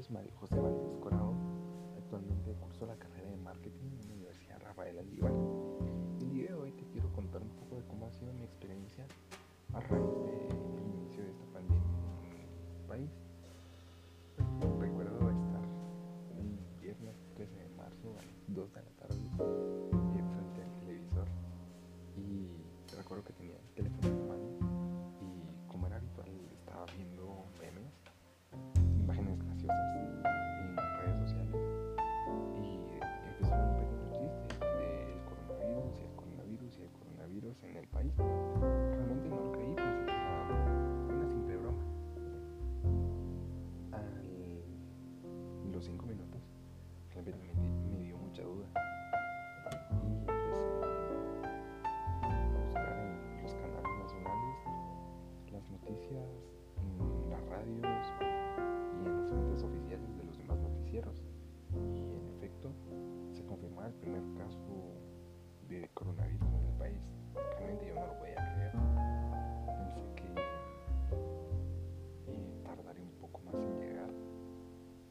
es Mario José Valdés Corado. Actualmente curso la carrera de marketing en la Universidad Rafael Aldivar. El día de hoy te quiero contar un poco de cómo ha sido mi experiencia a raíz del inicio de esta pandemia en el país. Realmente no lo creí, una simple broma. A los cinco minutos realmente me, me dio mucha duda y empecé a buscar en los canales nacionales las noticias en las radios y en las fuentes oficiales de los demás noticieros. Y en efecto, se confirmaba el primer caso de coronavirus en el país. Realmente yo no lo podía creer. Pensé que eh, tardaría un poco más en llegar,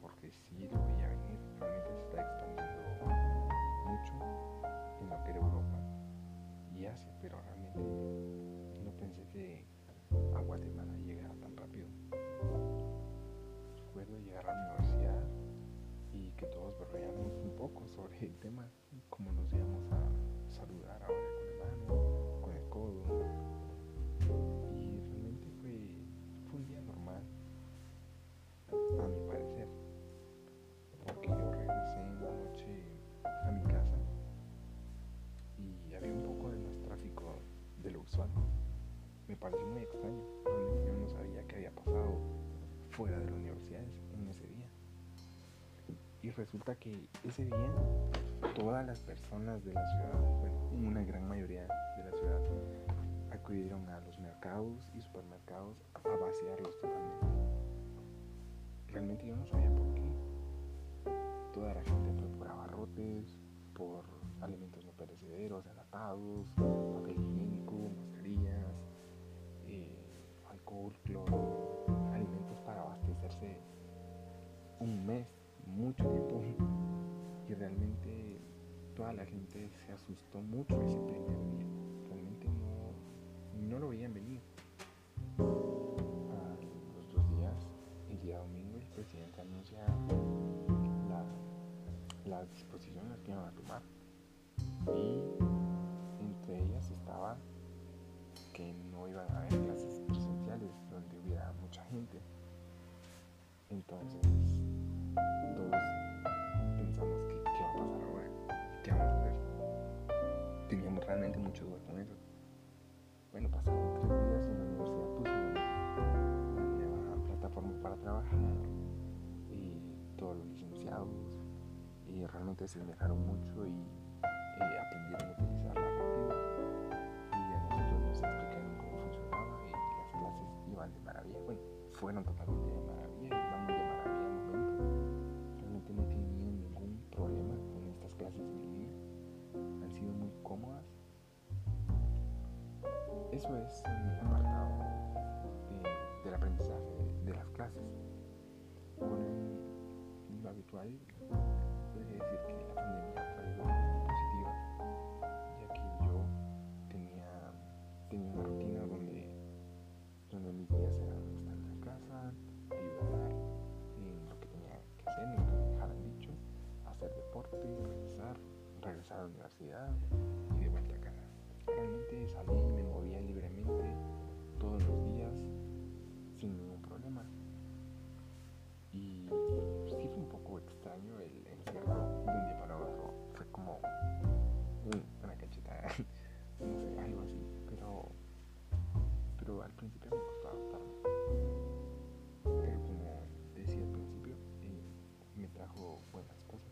porque sí lo veía venir. Realmente se está expandiendo mucho en lo que era Europa y Asia, pero realmente no pensé que a Guatemala llegara tan rápido. Recuerdo llegar a la universidad y que todos berreamos un poco sobre el tema, resulta que ese día todas las personas de la ciudad, bueno, una gran mayoría de la ciudad, acudieron a los mercados y supermercados a vaciarlos totalmente. Realmente yo no sabía por qué. Toda la gente fue por abarrotes, por alimentos no perecederos, enlatados, papel higiénico, mascarillas, eh, alcohol, cloro, alimentos para abastecerse un mes, mucho tiempo. Y realmente toda la gente se asustó mucho ese primer día. Mucho eso. Bueno, pasaron tres días en la universidad la nueva plataforma para trabajar y todos los licenciados y realmente se esmeraron mucho y aprendieron a utilizarla rápido y a nosotros nos explicaron cómo funcionaba y las clases iban de maravilla. Bueno, fueron totalmente de maravilla Eso es el apartado del aprendizaje de, las clases. Ahora en lo habitual, podría decir que la pandemia ha traído muy positiva, ya que yo tenía, tenía una rutina donde, donde mis días eran estar en la casa, ayudar en lo que tenía que hacer, en lo que me dejaran dicho, hacer deporte, regresar, regresar a la universidad principio me como decía al principio, eh, me trajo buenas cosas.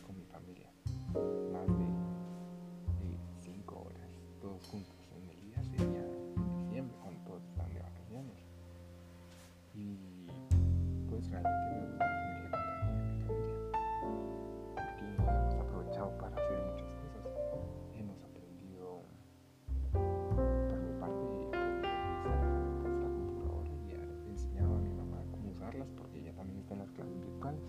Con mi familia, más de 5 horas, todos juntos en el día, sería en diciembre, cuando todos están de vacaciones. Y pues realmente me gusta tener la compañía de mi familia, porque hemos aprovechado para hacer muchas cosas. Hemos aprendido, por mi parte, utilizar de la computadora y he enseñado a mi mamá cómo usarlas porque ella también está en las clases virtuales.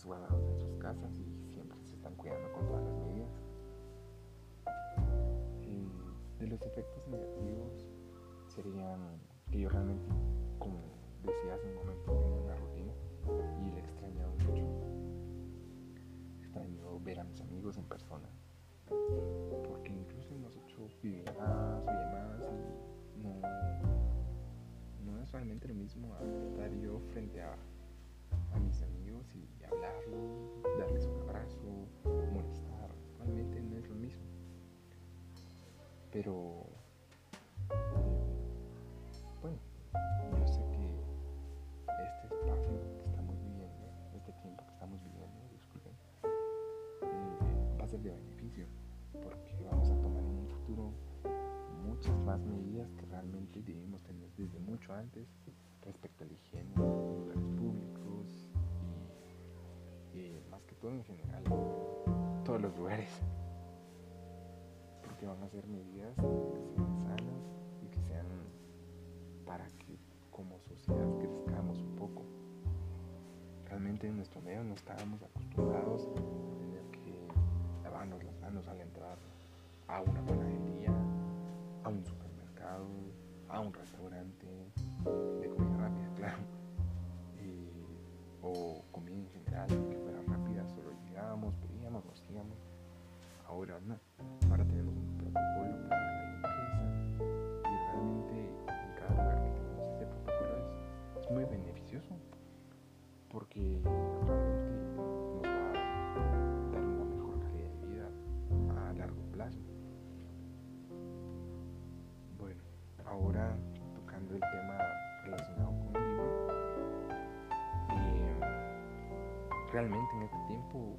Resguardados en sus casas y siempre se están cuidando con todas las medidas. Eh, de los efectos negativos serían Pero bueno, yo sé que este espacio que estamos viviendo, este tiempo que estamos viviendo, disculpen, eh, va a ser de beneficio, porque vamos a tomar en un futuro muchas más medidas que realmente debimos tener desde mucho antes respecto a la higiene en lugares públicos y, y más que todo en general, todos los lugares porque van a ser medidas que sean sanas y que sean para que como sociedad crezcamos un poco. Realmente en nuestro medio no estábamos acostumbrados a tener que lavarnos las manos al entrar a una panadería, a un supermercado, a un restaurante de comida rápida, claro, eh, o comida en general que fuera rápida, solo llegábamos, pedíamos, nos. Ahora no, muy beneficioso porque realmente nos va a dar una mejor calidad de vida a largo plazo. Bueno, ahora tocando el tema relacionado con el libro, eh, realmente en este tiempo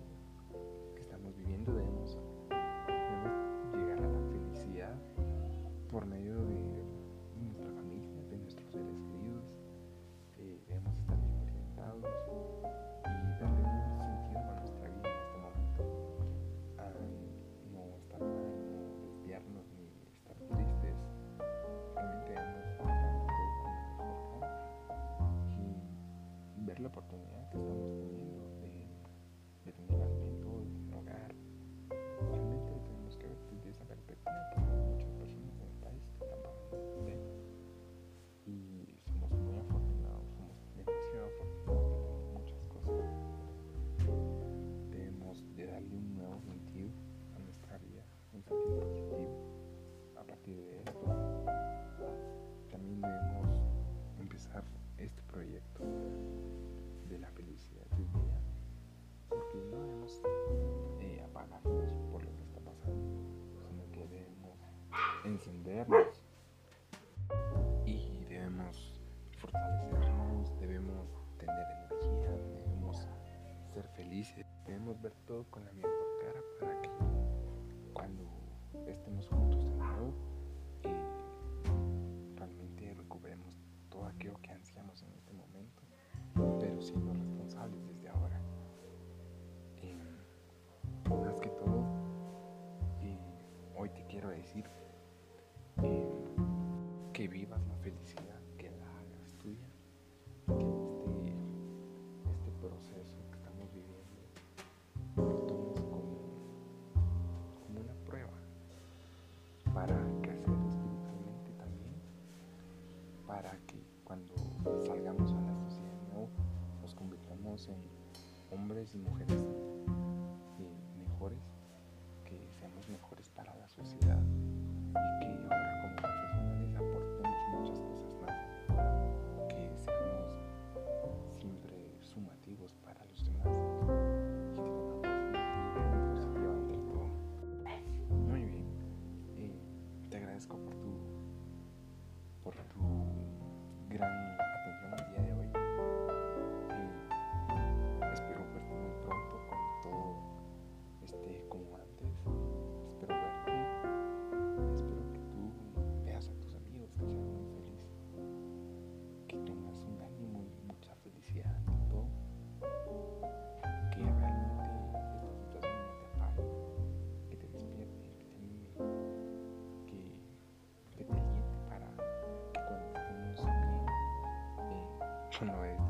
ver todo con la mejor cara para que cuando estemos juntos de nuevo eh, realmente recuperemos todo aquello que ansiamos en este momento, pero siendo responsables desde ahora. Eh, más que todo, eh, hoy te quiero decir mujeres que